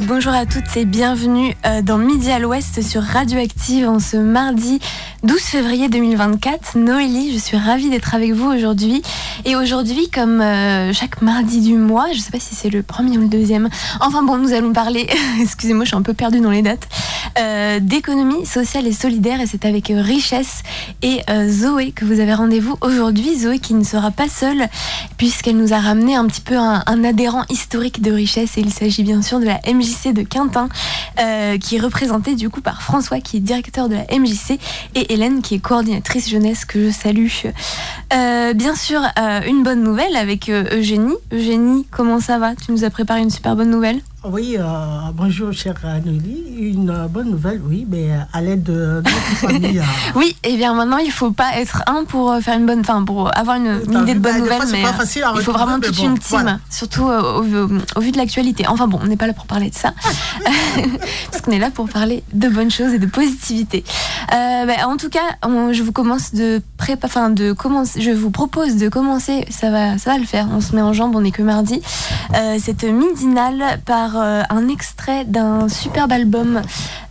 bonjour à toutes et bienvenue euh, dans Midi à l'Ouest sur Radioactive en ce mardi 12 février 2024. Noélie, je suis ravie d'être avec vous aujourd'hui. Et aujourd'hui, comme euh, chaque mardi du mois, je ne sais pas si c'est le premier ou le deuxième, enfin bon, nous allons parler, excusez-moi, je suis un peu perdue dans les dates, euh, d'économie sociale et solidaire. Et c'est avec Richesse et Zoé que vous avez rendez-vous aujourd'hui. Zoé qui ne sera pas seule puisqu'elle nous a ramené un petit peu un, adhérent historique de Richesse. Et il s'agit bien sûr de la MJC de Quintin, euh, qui est représentée du coup par François, qui est directeur de la MJC, et Hélène, qui est coordinatrice jeunesse, que je salue. Euh, bien sûr, euh, une bonne nouvelle avec Eugénie. Eugénie, comment ça va? Tu nous as préparé une super bonne nouvelle? Oui, euh, bonjour chère Nelly. Une euh, bonne nouvelle, oui, mais euh, à l'aide de notre famille. oui, et bien maintenant il ne faut pas être un pour faire une bonne, enfin pour avoir une, idée de bonne nouvelle, mais il faut vraiment toute une team, surtout au, vu de l'actualité. Enfin bon, on n'est pas là pour parler de ça, parce qu'on est là pour parler de bonnes choses et de positivité. Bah, en tout cas, je vous commence de enfin de commencer, je vous propose de commencer. Ça va, ça va le faire. On se met en jambe, on n'est que mardi. cette midinale par euh, un extrait d'un superbe album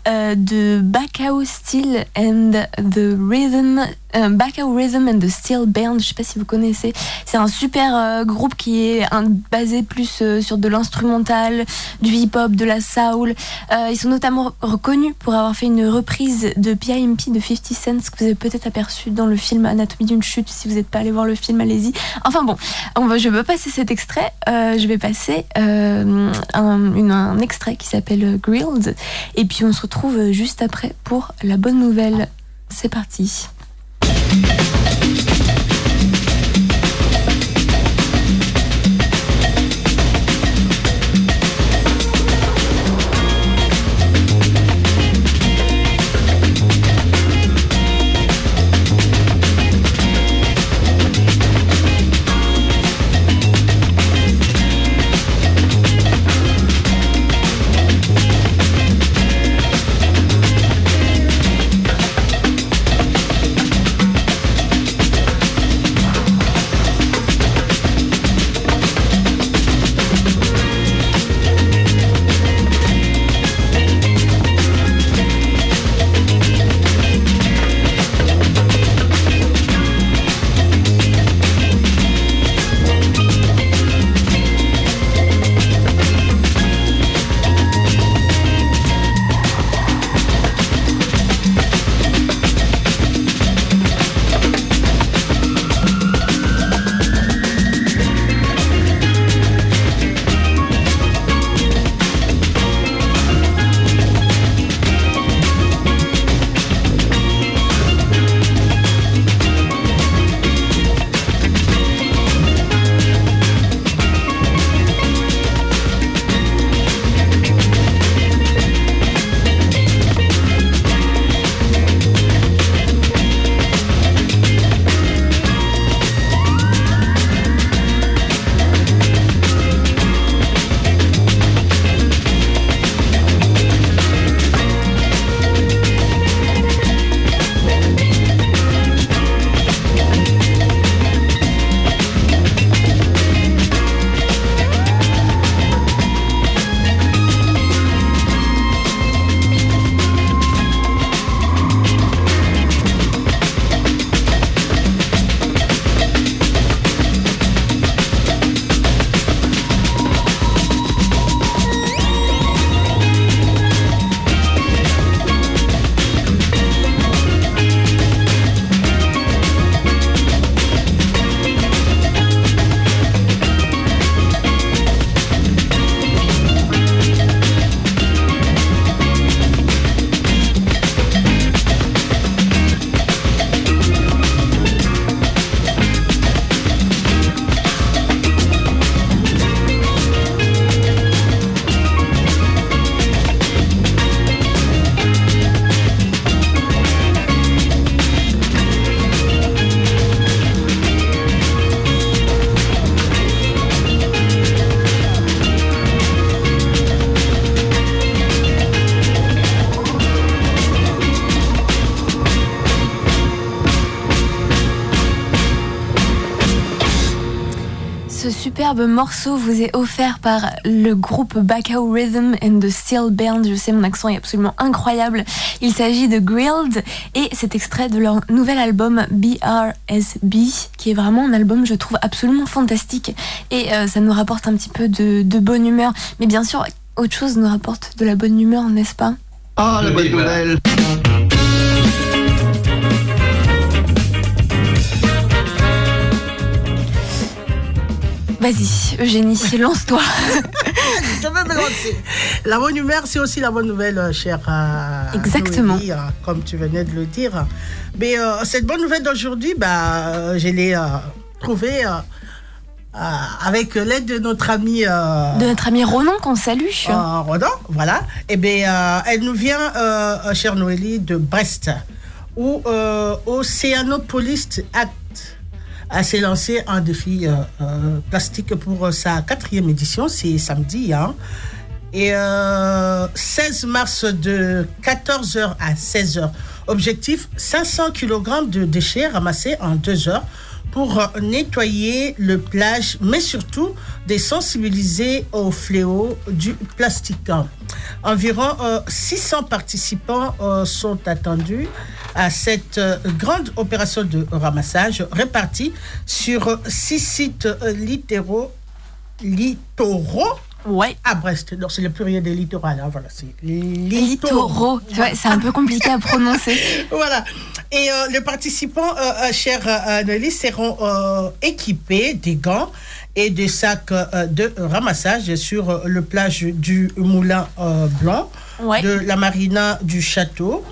euh, de Bacao Steel and the Rhythm, euh, Bacao Rhythm and the Steel Band. Je sais pas si vous connaissez. C'est un super groupe qui est basé plus sur de l'instrumental, du hip-hop, de la soul. ils sont notamment reconnus pour avoir fait une reprise de PIMP de 50 Cent que vous avez peut-être aperçu dans le film Anatomie d'une chute. Si vous n'êtes pas allé voir le film, allez-y. Enfin bon, je veux passer cet extrait. je vais passer un, un, extrait qui s'appelle Grilled. Et puis on se retrouve retrouve juste après pour la bonne nouvelle. C'est parti. Superbe morceau vous est offert par le groupe Bacao Rhythm and the Steel Band. Je sais, mon accent est absolument incroyable. Il s'agit de Grilled et c'est extrait de leur nouvel album BRSB, qui est vraiment un album, je trouve, absolument fantastique. Et euh, ça nous rapporte un petit peu de, de bonne humeur. Mais bien sûr, autre chose nous rapporte de la bonne humeur, n'est-ce pas? Ah, la bonne nouvelle Vas-y, Eugénie, lance-toi. Je vais me lancer. La bonne humeur, c'est aussi la bonne nouvelle, euh, chère. Euh, Exactement. Euh, comme tu venais de le dire. Mais cette bonne nouvelle d'aujourd'hui, bah, je l'ai trouvée. avec l'aide de notre ami de notre ami Ronan qu'on salue Ronan voilà et eh bien elle nous vient chère Noélie de Brest où Océanopolis s'est lancé un défi euh, euh, plastique pour sa quatrième édition, c'est samedi. Hein. Et 16 euh, mars de 14h à 16h. Objectif 500 kg de déchets ramassés en deux heures pour nettoyer le plage, mais surtout de sensibiliser au fléau du plastique. Environ 600 participants sont attendus à cette euh, grande opération de ramassage répartie sur six sites euh, littoraux Ouais. À Brest. Donc, c'est le pluriel des littoraux. Hein, voilà, c'est littoraux. c'est un peu compliqué à prononcer. voilà. Et euh, les participants, euh, chers euh, seront équipés des gants et des sacs de ramassage sur le plage du Moulin Blanc, de la marina du Château,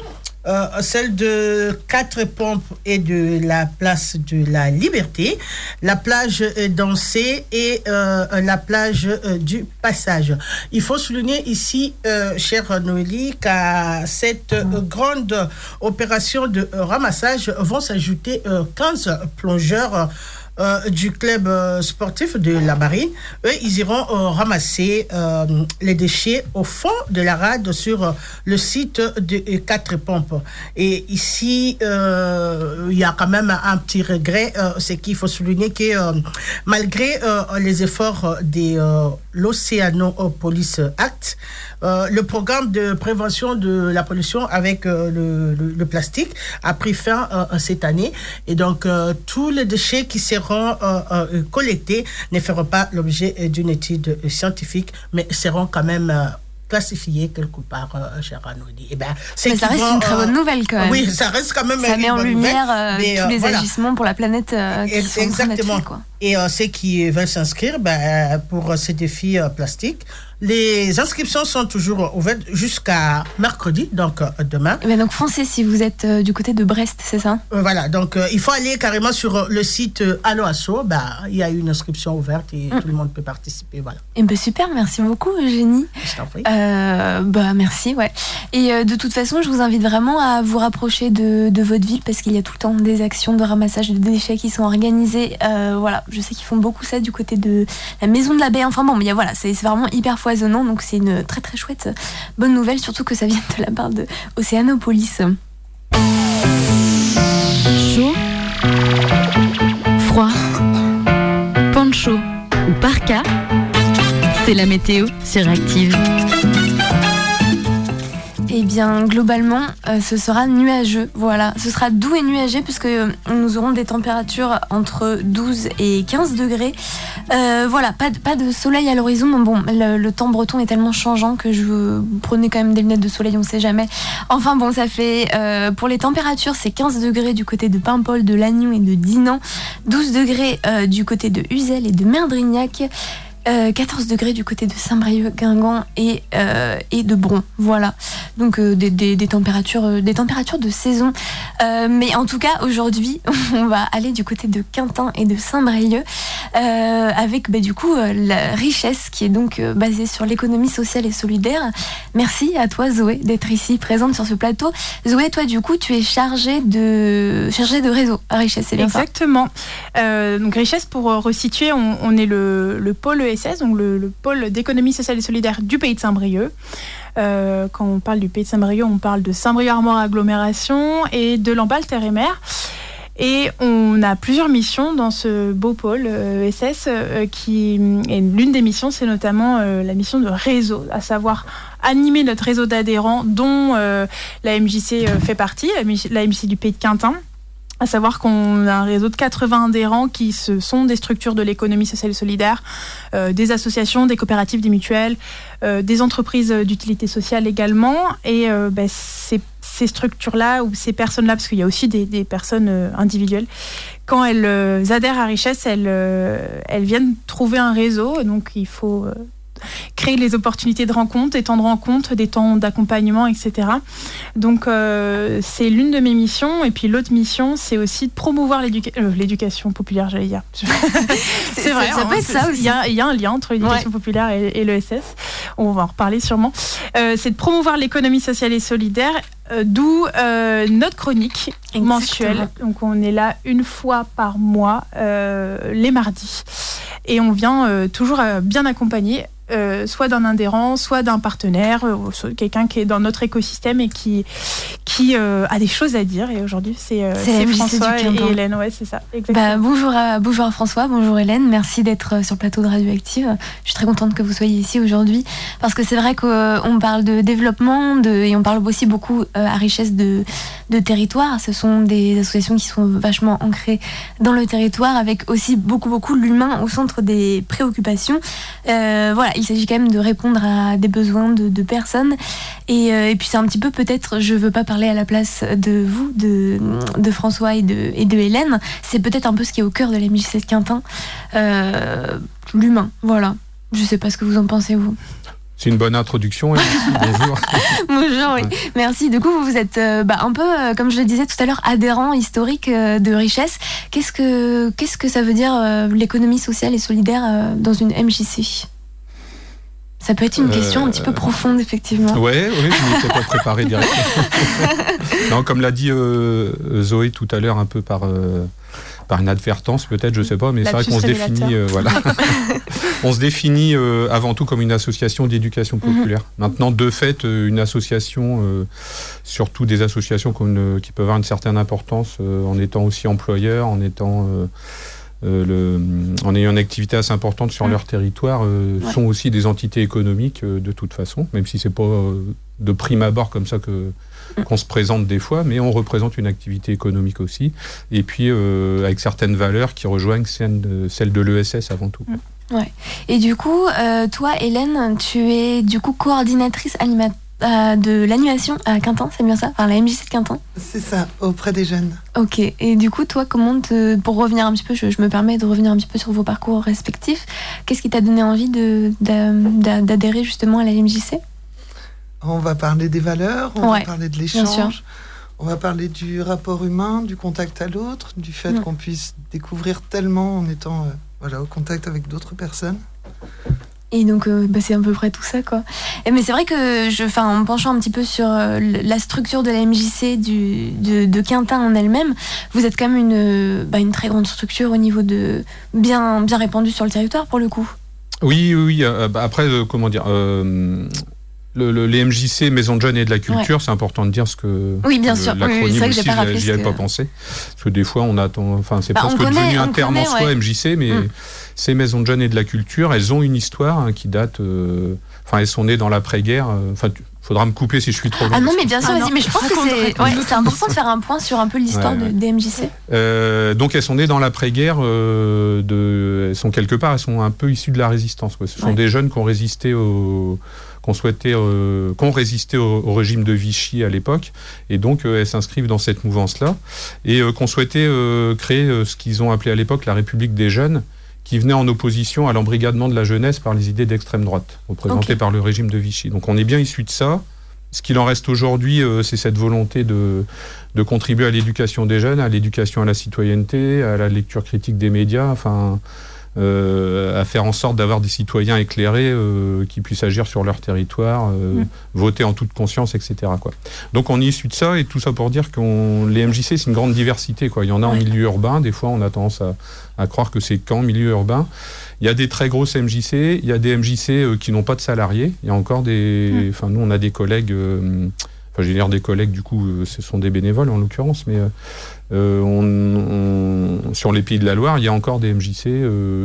euh, celle de Quatre Pompes et de la place de la Liberté, la plage dansée et euh, la plage euh, du Passage. Il faut souligner ici, chère Noélie, qu'à cette grande opération de ramassage vont s'ajouter 15 plongeurs euh, du club euh, sportif de la marine. Eux, ils iront euh, ramasser les déchets au fond de la rade sur le site de Quatre Pompes. Et ici, il y a quand même un petit regret, c'est qu'il faut souligner que malgré les efforts de l'Océanopolis Act, le programme de prévention de la pollution avec le, le, plastique a pris fin cette année. Et donc, tous les déchets qui seront euh, euh, collectés ne feront pas l'objet d'une étude scientifique, mais seront quand même euh, classifiés quelque part, euh, cher Anoudi. Eh ben, mais ça reste une très bonne nouvelle quand même. Oui, ça reste quand même ça met en lumière tous les agissements pour la planète qui sont Exactement. quoi. Et ceux qui veulent s'inscrire ben, pour ces défis plastiques, les inscriptions sont toujours ouvertes jusqu'à mercredi, donc euh, demain. Mais donc foncez si vous êtes euh, du côté de Brest, c'est ça? Euh, Voilà, donc il faut aller carrément sur le site Allo Asso. Bah, il y a une inscription ouverte et mm. tout le monde peut participer. Voilà. Et eh ben super, merci beaucoup Eugénie. Je t'en prie. bah merci, ouais. Et de toute façon, je vous invite vraiment à vous rapprocher de, de votre ville parce qu'il y a tout le temps des actions de ramassage de déchets qui sont organisées. voilà, je sais qu'ils font beaucoup ça du côté de la maison de la baie. Enfin bon, mais voilà, c'est vraiment hyper donc c'est une très très chouette bonne nouvelle, surtout que ça vient de la part de Océanopolis. Chaud, froid, poncho ou parka, c'est la météo sur Active. Eh bien, globalement, euh, ce sera nuageux. Voilà, ce sera doux et nuageux puisque euh, nous aurons des températures entre 12 et 15 degrés. Euh, voilà, pas de, soleil à l'horizon. Bon, le, temps breton est tellement changeant que je prenez quand même des lunettes de soleil, on ne sait jamais. Enfin bon, ça fait pour les températures, c'est 15 degrés du côté de Paimpol, de Lannion et de Dinan, 12 degrés du côté de Uzel et de Merdrignac. 14 euh, degrés du côté de Saint-Brieuc, Guingamp et, euh, et de Bron. Voilà. Donc euh, des, des, températures, des températures de saison. mais en tout cas, aujourd'hui, on va aller du côté de Quintin et de Saint-Brieuc avec bah, du coup la richesse qui est donc basée sur l'économie sociale et solidaire. Merci à toi Zoé d'être ici présente sur ce plateau. Zoé, toi du coup, tu es chargée de, chargée de réseau à Richesse, c'est bien Exactement. donc Richesse, pour resituer, on, on est le, le pôle donc le, pôle d'économie sociale et solidaire du pays de Saint-Brieuc. Euh, quand on parle du pays de Saint-Brieuc, on parle de Saint-Brieuc Armor Agglomération et de Lamballe Terre et Mer. Et on a plusieurs missions dans ce beau pôle ESS. qui, et l'une des missions, c'est notamment la mission de réseau, à savoir animer notre réseau d'adhérents dont la MJC fait partie, la MJC du Pays de Quintin à savoir qu'on a un réseau de 80 adhérents qui sont des structures de l'économie sociale et solidaire, euh, des associations, des coopératives, des mutuelles, euh, des entreprises d'utilité sociale également. Et euh, ben, ces, structures-là ou ces personnes-là, parce qu'il y a aussi des, des personnes individuelles, quand elles adhèrent à Richesse, elles, elles viennent trouver un réseau. Donc il faut créer les opportunités de rencontre, des temps de rencontre, des temps d'accompagnement, etc. Donc euh, c'est l'une de mes missions. Et puis l'autre mission, c'est aussi de promouvoir euh, l'éducation populaire, j'allais dire. c'est vrai, ça peut être ça aussi. Il y, a un lien entre l'éducation populaire et, l'ESS. On va en reparler sûrement. Euh, c'est de promouvoir l'économie sociale et solidaire D'où notre chronique mensuelle. Donc on est là une fois par mois, les mardis. Et on vient toujours bien accompagner euh, soit d'un adhérent, soit d'un partenaire, euh, quelqu'un qui est dans notre écosystème et qui, qui euh, a des choses à dire. Et aujourd'hui, c'est François et, Hélène. Ouais, c'est ça. Bah, bonjour, à, bonjour François, bonjour Hélène. Merci d'être sur le plateau de Radioactive. Je suis très contente que vous soyez ici aujourd'hui parce que c'est vrai qu'on parle de développement de, et on parle aussi beaucoup à richesse de, de territoire. Ce sont des associations qui sont vachement ancrées dans le territoire avec aussi beaucoup, beaucoup l'humain au centre des préoccupations. voilà, il s'agit quand même de répondre à des besoins de, personnes. Euh, et, puis c'est un petit peu peut-être, je veux pas parler à la place de vous, de, de François et de, et de Hélène, c'est peut-être un peu ce qui est au cœur de la 17 Quintin, euh, l'humain, voilà. Je sais pas ce que vous en pensez, vous. C'est une bonne introduction. bonjour. bonjour, oui. Merci. Du coup, vous êtes euh, bah, un peu, comme je le disais tout à l'heure, adhérent historique de richesse. Qu'est-ce que, qu'est-ce que ça veut dire l'économie sociale et solidaire dans une MJC ça peut être une question un petit peu euh, profonde, effectivement. Ouais, oui, je m'étais pas préparé directement. non, comme l'a dit euh, Zoé tout à l'heure, un peu par, euh, par inadvertance, peut-être, je sais pas, mais c'est vrai qu'on se définit, voilà. on se définit avant tout comme une association d'éducation mhm. populaire. Maintenant, de fait, une association, surtout des associations qui peuvent avoir une certaine importance en étant aussi employeur, en étant euh, le, en ayant une activité assez importante sur leur territoire, euh, sont aussi des entités économiques euh, de toute façon, même si c'est pas de prime abord comme ça que qu'on se présente des fois, mais on représente une activité économique aussi, et puis avec certaines valeurs qui rejoignent celles de, celle de l'ESS avant tout. Ouais. Et du coup, toi, Hélène, tu es du coup coordinatrice animatrice de l'animation à Quintin, c'est bien ça? Enfin, la MJC de Quintin C'est ça, auprès des jeunes. Ok, et du coup, toi, comment te, pour revenir un petit peu, je, me permets de revenir un petit peu sur vos parcours respectifs, qu'est-ce qui t'a donné envie d'adhérer justement à la MJC On va parler des valeurs, on va parler de l'échange, on va parler du rapport humain, du contact à l'autre, du fait qu'on puisse découvrir tellement en étant euh, voilà, au contact avec d'autres personnes. Et donc, euh, bah, c'est à peu près tout ça, quoi. Et, mais c'est vrai que, je, en penchant un petit peu sur euh, la structure de la MJC du, de, Quintin en elle-même, vous êtes quand même une, bah, une très grande structure au niveau de bien, bien répandue sur le territoire, pour le coup. Oui, oui, euh, bah, après, comment dire le, les MJC, Maison de Jeunes et de la Culture, c'est important de dire ce que. Oui, bien sûr. L'acronyme oui, aussi, j'y avais pas pensé. Parce que des fois, on attend. Enfin, c'est presque devenu un terme en soi, MJC, mais. Mm ces maisons de jeunes et de la culture, elles ont une histoire hein, qui date. Euh, enfin, elles sont nées dans l'après-guerre. Euh, enfin, faudra me couper si je suis trop long. Ah non, mais bien sûr, ah mais je pense que c'est important de faire un point sur un peu l'histoire des MJC. Euh, donc, elles sont nées dans l'après-guerre. de, elles sont quelque part, elles sont un peu issues de la résistance. Ce sont des jeunes qui ont résisté au qu'on souhaitait, qu'on résistait au, régime de Vichy à l'époque, et donc elles s'inscrivent dans cette mouvance-là, et qu'on souhaitait créer ce qu'ils ont appelé à l'époque la République des jeunes, qui venait en opposition à l'embrigadement de la jeunesse par les idées d'extrême droite, représentées par le régime de Vichy. Donc on est bien issu de ça. Ce qu'il en reste aujourd'hui, euh, c'est cette volonté de, de contribuer à l'éducation des jeunes, à l'éducation à la citoyenneté, à la lecture critique des médias, enfin, euh, à faire en sorte d'avoir des citoyens éclairés euh, qui puissent agir sur leur territoire, euh, mm. voter en toute conscience, etc. Quoi. Donc on est issu de ça et tout ça pour dire que les MJC c'est une grande diversité. Quoi. Il y en a en milieu urbain, des fois on a tendance à, croire que c'est qu'en milieu urbain. Il y a des très grosses MJC, il y a des MJC qui n'ont pas de salariés. Il y a encore des, mm. enfin nous on a des collègues. Enfin, j'ai l'air des collègues, du coup, ce sont des bénévoles en l'occurrence, mais on, sur les Pays de la Loire, il y a encore des MJC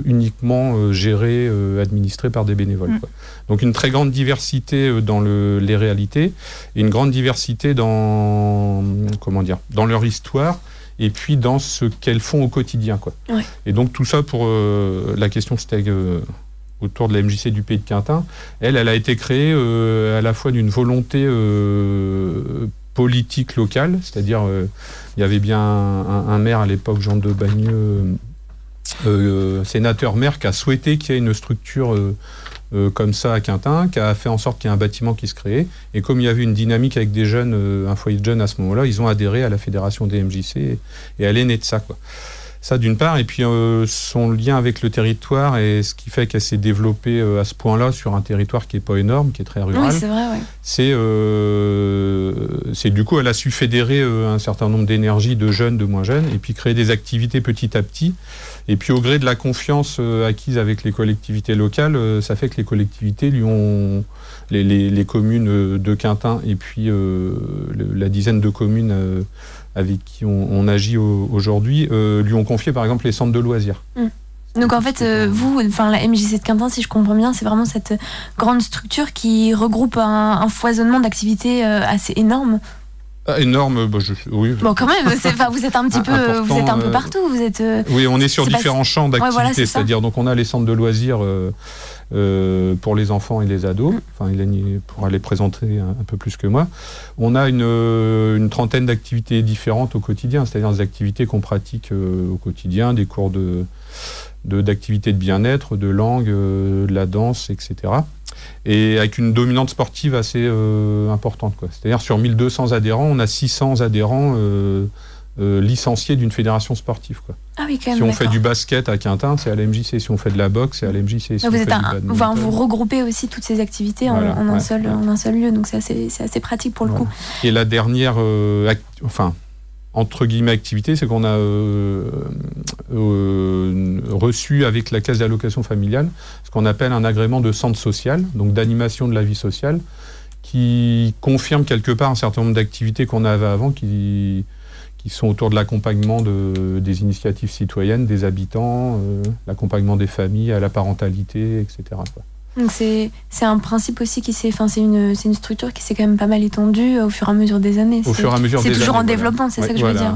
uniquement gérés, administrés par des bénévoles. Mm. Donc une très grande diversité dans le, les réalités et une grande diversité dans comment dire dans leur histoire et puis dans ce qu'elles font au quotidien. Quoi. Et donc tout ça pour la question c'était autour de la MJC du Pays de Quintin, elle, elle a été créée à la fois d'une volonté politique locale, c'est-à-dire euh, il y avait bien un, maire à l'époque, Jean de Bagneux, euh, euh, sénateur maire, qui a souhaité qu'il y ait une structure comme ça à Quintin, qui a fait en sorte qu'il y ait un bâtiment qui se crée. Et comme il y avait une dynamique avec des jeunes, un foyer de jeunes à ce moment-là, ils ont adhéré à la fédération des MJC et, et elle est née de ça. Quoi. Ça d'une part, et puis euh, son lien avec le territoire et ce qui fait qu'elle s'est développée euh, à ce point-là sur un territoire qui n'est pas énorme, qui est très rural. Oui, c'est vrai, C'est, euh, c'est du coup, elle a su fédérer un certain nombre d'énergies de jeunes, de moins jeunes, et puis créer des activités petit à petit. Et puis au gré de la confiance acquise avec les collectivités locales, ça fait que les collectivités lui ont les, les, communes de Quintin et puis la dizaine de communes avec qui on, agit aujourd'hui, euh, lui ont confié par exemple les centres de loisirs. Mm. Donc en fait, euh, vous, enfin la MJC de Quintin, si je comprends bien, c'est vraiment cette grande structure qui regroupe un, foisonnement d'activités euh, assez énorme. Ah, énorme, bah, je, oui. Bon, quand même, vous êtes un petit peu, vous êtes un peu partout. Vous êtes. oui, on est sur différents champs d'activité, c'est-à-dire donc on a les centres de loisirs euh, pour les enfants et les ados. Mm. Enfin, il pourra les présenter un, peu plus que moi. On a une, euh, une trentaine d'activités différentes au quotidien, c'est-à-dire des activités qu'on pratique euh, au quotidien, des cours de d'activités de, bien-être, de langue, de la danse, etc. Et avec une dominante sportive assez importante. C'est-à-dire sur 1200 adhérents, on a 600 adhérents euh, licencié d'une fédération sportive. Quoi. Ah oui, quand même, si on fait du basket à Quintin, c'est à l'MJC. Si on fait de la boxe, c'est à l'MJC. Si vous, êtes vous regroupez aussi toutes ces activités en, un seul, en un seul lieu, donc c'est assez, assez, pratique pour le coup. Et la dernière, euh, enfin, entre guillemets, activité, c'est qu'on a euh, reçu avec la caisse d'allocation familiale ce qu'on appelle un agrément de centre social, donc d'animation de la vie sociale, qui confirme quelque part un certain nombre d'activités qu'on avait avant qui qui sont autour de l'accompagnement de, des initiatives citoyennes, des habitants, euh, l'accompagnement des familles à la parentalité, etc. Donc c'est un principe aussi qui s'est, enfin c'est une, une structure qui s'est quand même pas mal étendue au fur et à mesure des années. Au fur et à mesure C'est toujours en développement, c'est ça que je veux dire.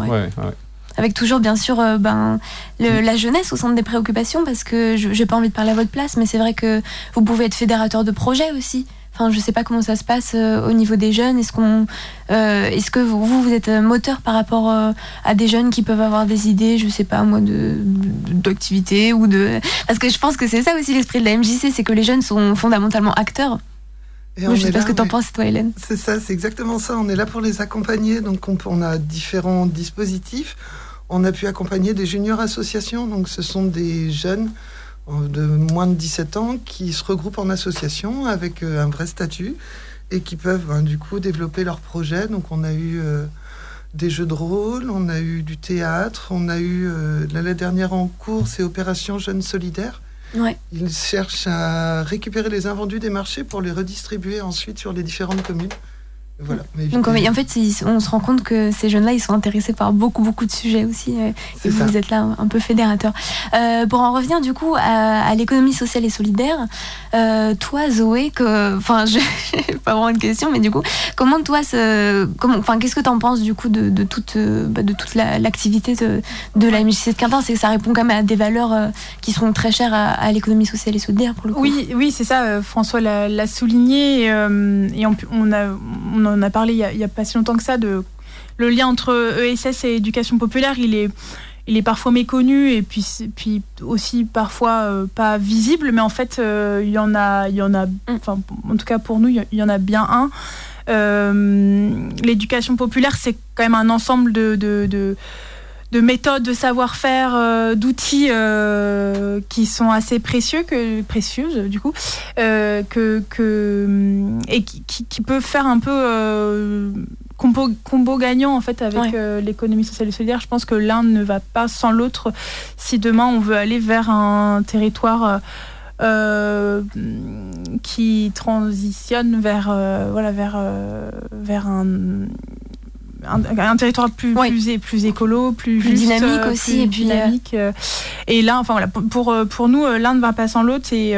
Avec toujours bien sûr euh, ben, la jeunesse au centre des préoccupations parce que je n'ai pas envie de parler à votre place, mais c'est vrai que vous pouvez être fédérateur de projet aussi. Enfin, je sais pas comment ça se passe euh, au niveau des jeunes. Est-ce qu'on, euh, est-ce que vous, vous êtes moteur par rapport euh, à des jeunes qui peuvent avoir des idées, je sais pas moi, de d'activité ou de, parce que je pense que c'est ça aussi l'esprit de la MJC, c'est que les jeunes sont fondamentalement acteurs. Et je sais pas ce que tu en penses, toi, Hélène. C'est ça, c'est exactement ça. On est là pour les accompagner. Donc, on, on, a différents dispositifs. On a pu accompagner des juniors associations. Donc, ce sont des jeunes de moins de 17 ans qui se regroupent en association avec euh, un vrai statut et qui peuvent ben, du coup développer leurs projets. Donc on a eu euh, des jeux de rôle, on a eu du théâtre, on a eu euh, l'année dernière en cours, c'est Opération Jeunes Solidaires. Ils cherchent à récupérer les invendus des marchés pour les redistribuer ensuite sur les différentes communes. Donc en fait, on se rend compte que ces jeunes-là, ils sont intéressés par beaucoup, beaucoup de sujets aussi. Euh, et vous, êtes là un peu fédérateur. Euh, pour en revenir du coup à, l'économie sociale et solidaire, euh, toi, Zoé, que, enfin, je pas vraiment une question, mais du coup, comment toi, ce, comment, enfin, qu'est-ce que tu en penses du coup de, de toute, bah, de toute l'activité de, de, la MJC de Quintin C'est que ça répond quand même à des valeurs qui sont très chères à, l'économie sociale et solidaire pour le coup. Oui, oui, c'est ça. François l'a souligné et, on, on a on en a parlé il n'y a, pas si longtemps que ça, de le lien entre ESS et éducation populaire, il est, il est parfois méconnu et puis, puis aussi parfois euh, pas visible, mais en fait, euh, il y en a, il y en a, enfin, en tout cas pour nous, il y en a bien un. Euh, l'éducation populaire, c'est quand même un ensemble de, de de méthodes, de savoir-faire, euh, d'outils euh, qui sont assez précieux, que, précieuses du coup, euh, que, que, et qui, qui, peuvent faire un peu combo, combo, gagnant en fait avec l'économie sociale et solidaire. Je pense que l'un ne va pas sans l'autre si demain on veut aller vers un territoire qui transitionne vers, voilà, vers, vers un un, territoire plus, plus, plus, écolo, plus, dynamique aussi. et puis dynamique. et là, enfin voilà, pour, pour nous, l'un ne va pas sans l'autre. Et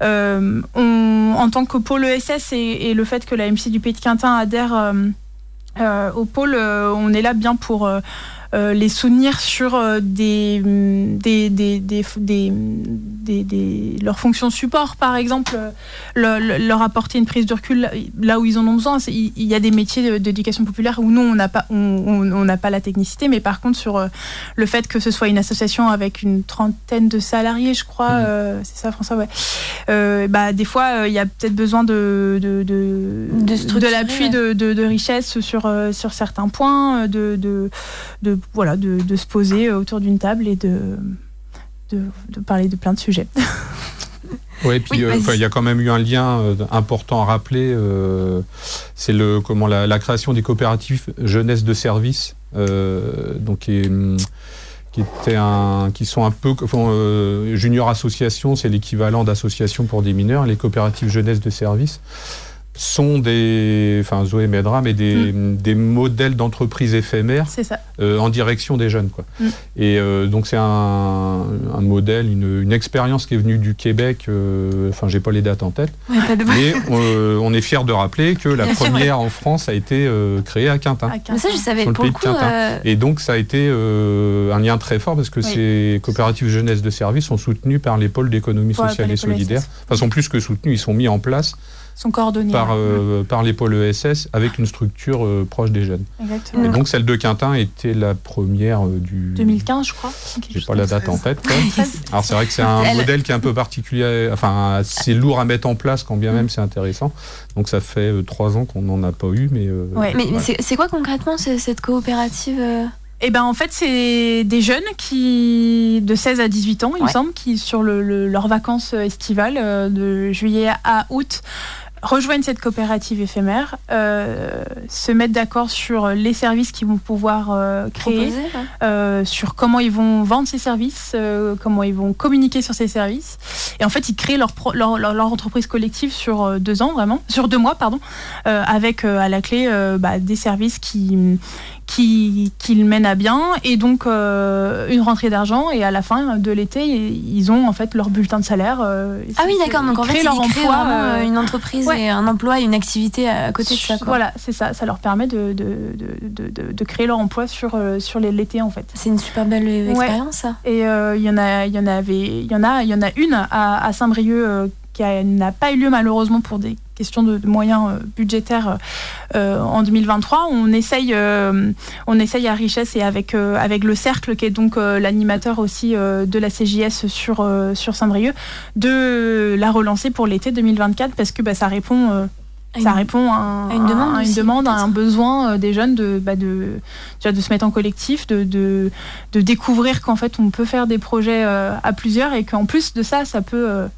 on, en tant que pôle ESS et, et, le fait que la MC du Pays de Quintin adhère au pôle, on est là bien pour euh, les soutenir sur euh, des, des, des, des, des, leurs fonctions support, par exemple, euh, leur apporter une prise de recul là où ils en ont besoin. Il y a des métiers d'éducation populaire où nous, on n'a pas, on, on pas la technicité, mais par contre, sur le fait que ce soit une association avec une trentaine de salariés, je crois, mmh. c'est ça, François, ouais. bah, des fois, il y a peut-être besoin de, de, de, de, l'appui de, de, richesse sur, sur certains points, de, de, de voilà, de, se poser autour d'une table et de, de, parler de plein de sujets. Ouais, et puis euh, il y a quand même eu un lien euh, important à rappeler, euh, c'est le comment la, création des coopératives jeunesse de service, donc qui, était un, qui sont un peu junior association, c'est l'équivalent d'association pour des mineurs, les coopératives jeunesse de service sont des, enfin Zoé m'aidera, mais des, mm. des modèles d'entreprise éphémères euh, en direction des jeunes. Quoi. Mm. Et euh, donc c'est un, un, modèle, une, une expérience qui est venue du Québec, euh, enfin j'ai pas les dates en tête, mais on, est fier de rappeler que la première en France a été créée à Quintin. Mais ça je savais pour le coup, Et donc ça a été un lien très fort parce que ces coopératives jeunesse de service sont soutenues par les pôles d'économie sociale et solidaire. Enfin sont plus que soutenues, ils sont mis en place sont coordonnés. Par, euh, par les pôles ESS avec une structure euh, proche des jeunes. Exactement. Et donc celle de Quintin était la première euh, du... 2015 je crois. J'ai pas la date en tête. Alors c'est vrai que c'est un modèle qui est un peu particulier, enfin c'est lourd à mettre en place quand bien même c'est intéressant. Donc ça fait trois ans qu'on n'en a pas eu. Mais, mais, c'est quoi concrètement cette coopérative eh ben en fait c'est des jeunes qui de 16 à 18 ans il me semble qui sur le, leurs vacances estivales de juillet à août rejoignent cette coopérative éphémère, euh, se mettre d'accord sur les services qu'ils vont pouvoir euh, créer, euh, sur comment ils vont vendre ces services, comment ils vont communiquer sur ces services. Et en fait, ils créent leur, leur, leur, entreprise collective sur deux ans, vraiment, sur deux mois, pardon, avec à la clé bah, des services qui, qu'ils mènent à bien. Et donc euh, une rentrée d'argent et à la fin de l'été ils ont en fait leur bulletin de salaire euh, ah oui d'accord. Donc en fait leur ils emploi euh, une entreprise et un emploi et une activité à côté de ça voilà c'est ça. Ça leur permet de, de, de, de créer leur emploi sur, sur l'été en fait. C'est une super belle expérience ça. Et il y en a il y en avait il y en a il y en a une à, à Saint-Brieuc qui n'a pas eu lieu malheureusement pour des questions de, moyens euh, budgétaires euh, en 2023. On essaye, euh, on essaye à Richesse et avec, avec le Cercle, qui est donc l'animateur aussi de la CJS sur, sur Saint-Brieuc, de la relancer pour l'été 2024 parce que bah, ça répond ça répond à, une demande, à, une demande, à un besoin des jeunes de, bah de, de se mettre en collectif, de, de, de découvrir qu'en fait on peut faire des projets à plusieurs et qu'en plus de ça, ça peut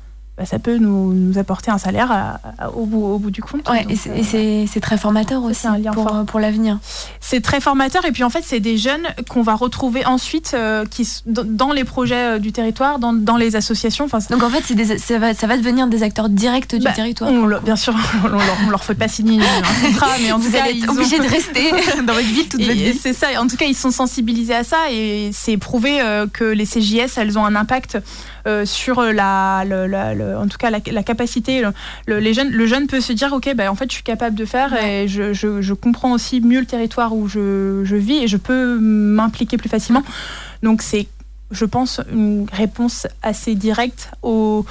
bah, ça peut nous, nous, apporter un salaire au, bout, au bout du compte. Ouais, et euh, c'est très formateur aussi un lien pour, pour l'avenir. C'est très formateur et puis en fait c'est des jeunes qu'on va retrouver ensuite euh, qui, dans les projets euh, du territoire, dans, dans les associations. Donc en fait des, ça, va, ça va devenir des acteurs directs du bah, territoire. bien sûr, on leur, leur fait pas signer un contrat, mais en Vous tout cas, ils obligés de rester dans votre ville toute votre vie. C'est ça, en tout cas ils sont sensibilisés à ça et c'est prouvé que les CJS elles ont un impact sur la, en tout cas la, capacité. Le, les jeunes, le jeune peut se dire ok, ben, en fait, je suis capable de faire et je, je, comprends aussi mieux le territoire où je, je vis et je peux m'impliquer plus facilement. Donc c'est, je pense, une réponse assez directe au,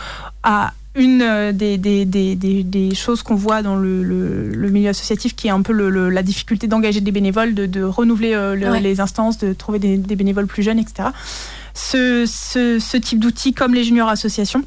à une des, des, des, des choses qu'on voit dans le, le, milieu associatif qui est un peu le, la difficulté d'engager des bénévoles, de, de renouveler euh, les instances, de trouver des, bénévoles plus jeunes, etc ce, ce, type d'outils comme les juniors associations,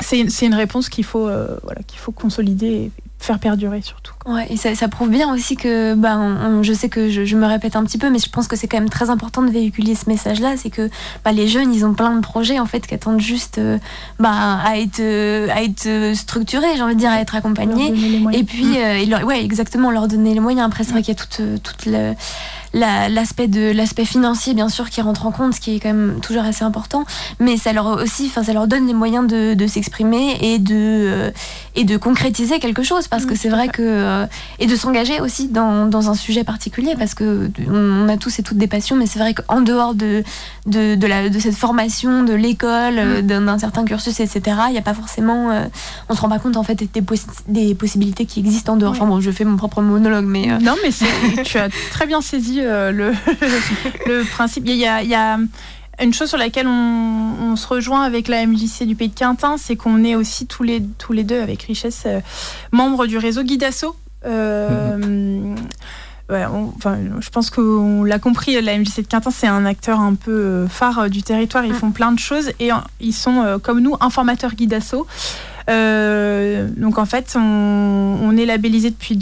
c'est une réponse qu'il faut, euh, voilà, qu'il faut consolider et faire perdurer surtout. Ouais, et ça, prouve bien aussi que, bah, je sais que je, me répète un petit peu, mais je pense que c'est quand même très important de véhiculer ce message-là, c'est que bah, les jeunes, ils ont plein de projets en fait qui attendent juste euh, bah, à être à être structurés, j'ai envie de dire, à être accompagnés. Et puis, mm. euh, ouais, exactement, leur donner les moyens. Après, c'est vrai qu'il y a toute toute le l'aspect de l'aspect financier bien sûr qui rentre en compte, ce qui est quand même toujours assez important, mais ça leur aussi, enfin ça leur donne les moyens de, de s'exprimer et de euh, et de concrétiser quelque chose parce que c'est vrai que euh, et de s'engager aussi dans, dans, un sujet particulier parce que on a tous et toutes des passions, mais c'est vrai qu'en dehors de de, de, la, de cette formation, de l'école, mm. d'un certain cursus, etc. Il n'y a pas forcément, on se rend pas compte en fait des, des possibilités qui existent en dehors. Enfin bon, je fais mon propre monologue, mais non, mais tu as très bien saisi le, le principe. Il y a, il y a une chose sur laquelle on, se rejoint avec la MJC du Pays de Quintin, c'est qu'on est aussi tous les, tous les deux, avec richesse, euh, membres du réseau Guidasso. Euh, mhm. enfin, je pense qu'on l'a compris, la MJC de Quintin, c'est un acteur un peu euh, phare du territoire. Ils mm. font plein de choses et ils sont, comme nous, informateurs Guidasso. Euh, donc en fait, on, est labellisé depuis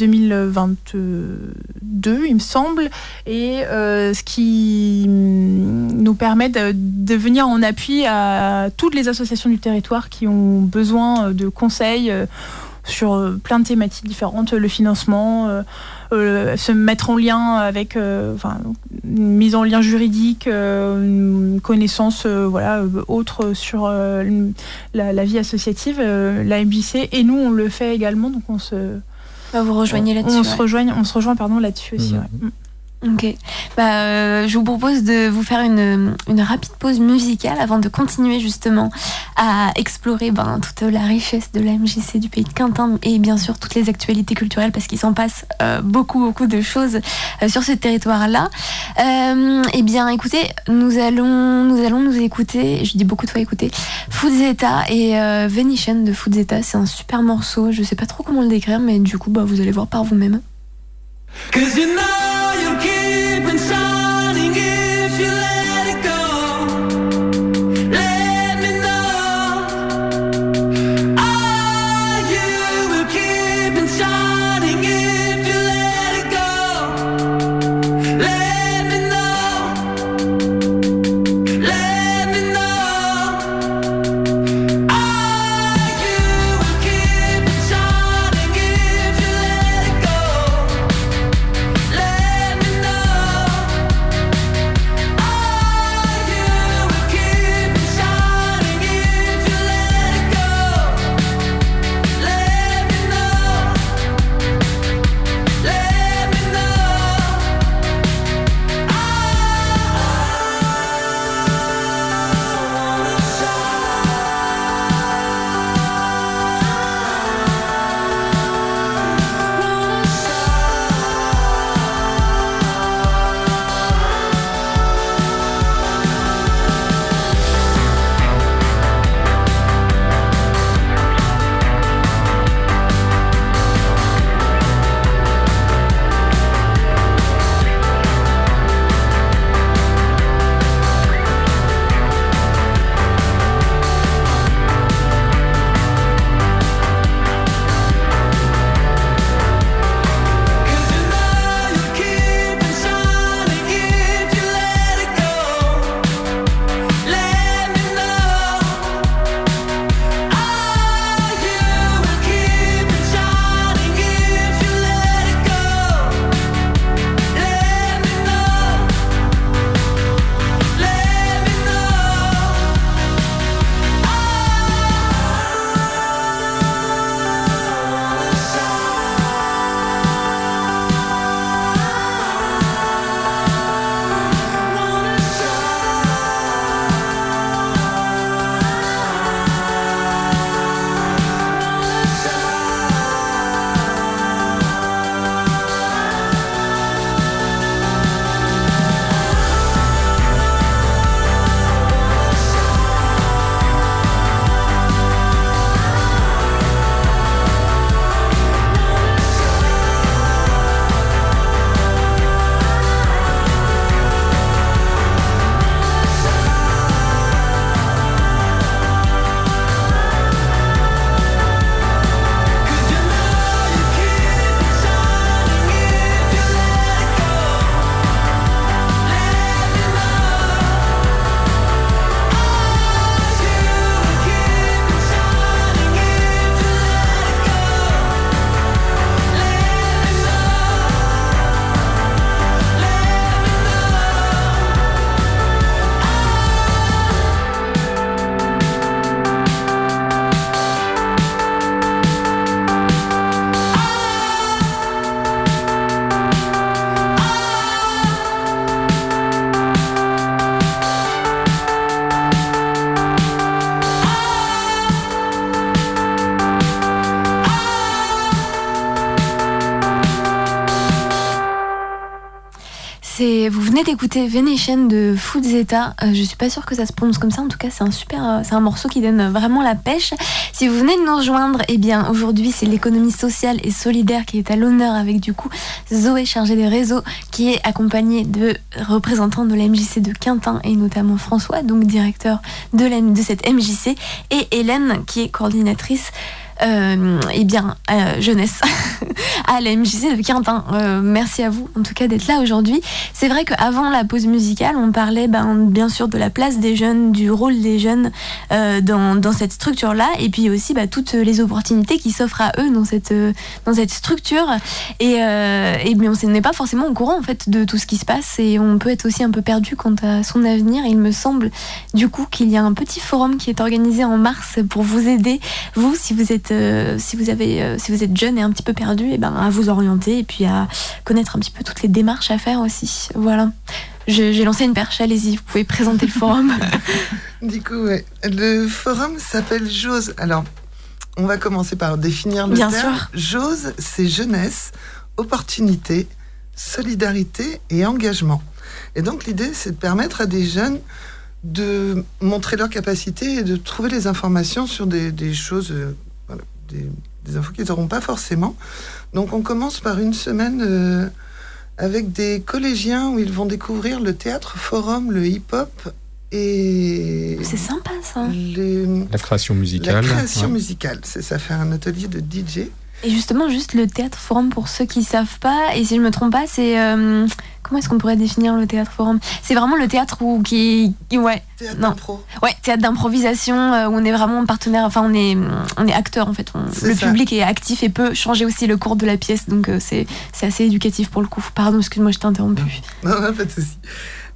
2022, il me semble, et euh, ce qui nous permet de, venir en appui à toutes les associations du territoire qui ont besoin de conseils euh, sur plein de thématiques différentes, le financement. Euh, se mettre en lien avec, euh, une mise en lien juridique, euh, une connaissance, voilà, autre sur la, vie associative, la MJC, et nous on le fait également, donc on se vous rejoignez là-dessus. On, se rejoint, on se rejoint pardon là-dessus aussi. Mmh. Ouais. Ok. Bah, euh, je vous propose de vous faire une, une, rapide pause musicale avant de continuer justement à explorer ben, toute la richesse de la MJC du pays de Quintin et bien sûr toutes les actualités culturelles parce qu'il s'en passe euh, beaucoup, beaucoup de choses euh, sur ce territoire-là. eh bien, écoutez, nous allons, nous allons nous écouter, je dis beaucoup de fois écouter, Foodzeta et Venetian de Foodzeta. C'est un super morceau. Je sais pas trop comment le décrire, mais du coup, bah, vous allez voir par vous-même. Cause you know you keep inside d'écouter Venetian de Food Zeta. Euh, je suis pas sûre que ça se prononce comme ça. En tout cas, c'est un super, euh, c'est un morceau qui donne vraiment la pêche. Si vous venez de nous rejoindre, eh bien, aujourd'hui, c'est l'économie sociale et solidaire qui est à l'honneur avec du coup Zoé chargée des réseaux, qui est accompagnée de représentants de la MJC de Quintin et notamment François, donc directeur de, cette MJC, et Hélène, qui est coordinatrice euh, eh bien, euh, jeunesse à la MJC de Quintin. Euh, merci à vous, en tout cas, d'être là aujourd'hui. C'est vrai qu'avant la pause musicale, on parlait ben, bien sûr de la place des jeunes, du rôle des jeunes dans, dans, cette structure-là, et puis aussi ben, toutes les opportunités qui s'offrent à eux dans cette, dans cette structure. Et, et bien, on n'est pas forcément au courant en fait de tout ce qui se passe, et on peut être aussi un peu perdu quant à son avenir. Il me semble du coup qu'il y a un petit forum qui est organisé en mars pour vous aider, vous, si vous êtes euh, si vous avez, euh, si vous êtes jeune et un petit peu perdu, et eh ben à vous orienter et puis à connaître un petit peu toutes les démarches à faire aussi. Voilà. J'ai lancé une perche, allez-y, vous pouvez présenter le forum. du coup, le forum s'appelle JOSE. Alors, on va commencer par définir le Bien terme. Sûr. JOSE, c'est jeunesse, opportunité, solidarité et engagement. Et donc l'idée, c'est de permettre à des jeunes de montrer leur capacité et de trouver les informations sur des, des choses des, infos qu'ils n'auront pas forcément. Donc on commence par une semaine euh, avec des collégiens où ils vont découvrir le théâtre forum, le hip-hop et... C'est sympa ça. La création musicale. La création musicale, c'est ça fait un atelier de DJ. Et justement, juste le théâtre forum pour ceux qui savent pas, et si je me trompe pas, c'est euh, comment est-ce qu'on pourrait définir le théâtre forum? C'est vraiment le théâtre où qui, ouais, théâtre d'impro. Ouais, théâtre d'improvisation euh, où on est vraiment partenaire, enfin on est on est acteur en fait. le public est actif et peut changer aussi le cours de la pièce, donc euh, c'est c'est assez éducatif pour le coup. Pardon, excuse-moi, je t'ai interrompu. Non, non, pas de souci.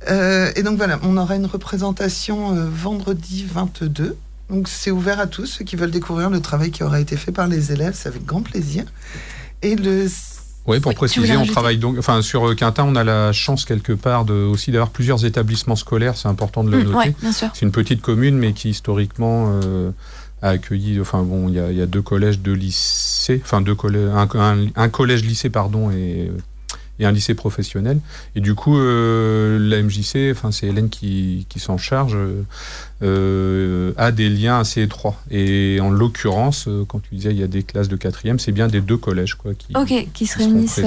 et donc voilà, on aura une représentation vendredi 22 donc c'est ouvert à tous ceux qui veulent découvrir le travail qui aura été fait par les élèves, c'est avec grand plaisir. Et le oui, pour préciser, on travaille donc, enfin, sur Quintin, on a la chance quelque part de, aussi d'avoir plusieurs établissements scolaires, c'est important de le mmh, noter. c'est une petite commune, mais qui historiquement euh, a accueilli, enfin bon, il y a, deux collèges, deux lycées, enfin deux collèges, un, un collège-lycée, pardon, et et un lycée professionnel. Et du coup, euh, la MJC, enfin c'est Hélène qui, qui s'en charge, euh, a des liens assez étroits. Et en l'occurrence, euh, quand tu disais il y a des classes de quatrième, c'est bien des deux collèges quoi, qui, qui se réunissent.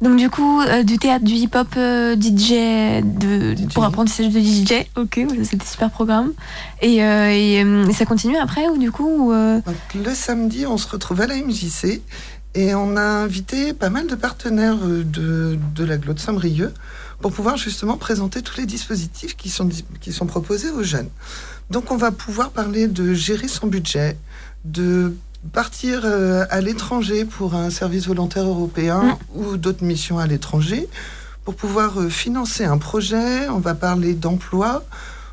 Donc du coup, du théâtre, du hip-hop, DJ, de, pour apprentissage de DJ, ok, c'était super programme. Et, et, ça continue après ou du coup Le samedi, on se retrouve à la MJC et on a invité pas mal de partenaires euh, de, de la Glo de Saint-Brieuc pour pouvoir justement présenter tous les dispositifs qui sont, qui sont proposés aux jeunes. Donc on va pouvoir parler de gérer son budget, de partir euh, à l'étranger pour un service volontaire européen mm. ou d'autres missions à l'étranger, pour pouvoir euh, financer un projet, on va parler d'emploi,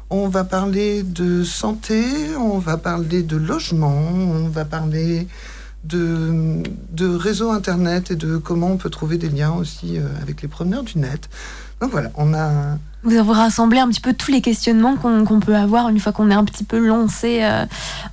on va parler de santé, on va parler de logement, on va parler de, de réseau Internet et de comment on peut trouver des liens aussi euh, avec les promeneurs du net. Donc voilà, on a... Vous avez rassemblé un petit peu tous les questionnements qu'on peut avoir une fois qu'on est un petit peu lancé euh,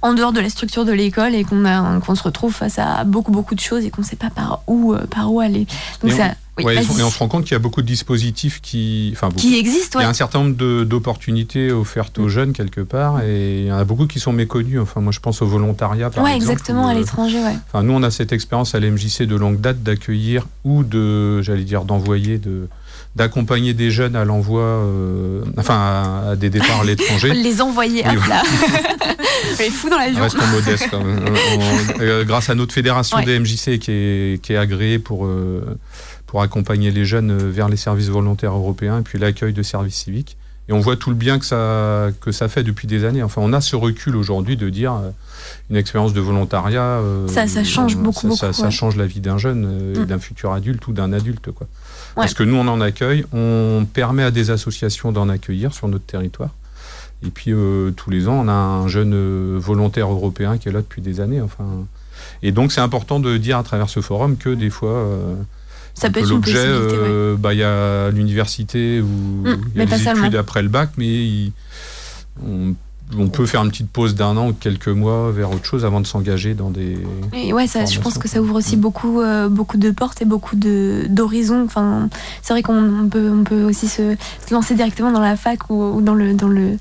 en dehors de la structure de l'école et qu'on qu'on se retrouve face à beaucoup beaucoup de choses et qu'on ne sait pas par où, euh, par où aller. Donc ça, et on se rend compte qu'il y a beaucoup de dispositifs qui, enfin, qui existent. Il y a un certain nombre d'opportunités offertes aux mm. jeunes quelque part, et il y en a beaucoup qui sont méconnus. Enfin, moi, je pense au volontariat, par ouais, exactement, à euh, l'étranger. Ouais. Enfin, nous, on a cette expérience à l'MJC de longue date d'accueillir ou de, j'allais dire, d'envoyer de d'accompagner des jeunes à l'envoi, euh, enfin à, des départs à l'étranger. les envoyer à plat. fou dans la Restons modestes quand même. Euh, grâce à notre fédération des MJC qui est, qui est agréée pour pour accompagner les jeunes vers les services volontaires européens et puis l'accueil de services civiques. Et on voit tout le bien que ça, que ça fait depuis des années. Enfin, on a ce recul aujourd'hui de dire euh, une expérience de volontariat. Euh, ça, ça change beaucoup, ça, beaucoup. Ça, change la vie d'un jeune, euh, et mm. d'un futur adulte ou d'un adulte. Quoi. Parce que nous, on en accueille, on permet à des associations d'en accueillir sur notre territoire. Et puis, tous les ans, on a un jeune volontaire européen qui est là depuis des années. Enfin, et donc, c'est important de dire à travers ce forum que des fois ça peut être l'objet. Euh, bah, il y a l'université où mm, il y a des études après le bac, mais on peut faire une petite pause d'un an ou de quelques mois vers autre chose avant de s'engager dans des. Et ouais, ça, je pense que ça ouvre aussi beaucoup, euh, beaucoup de portes et beaucoup d'horizons. Enfin, c'est vrai qu'on peut, on peut aussi se, lancer directement dans la fac ou, dans le, dans le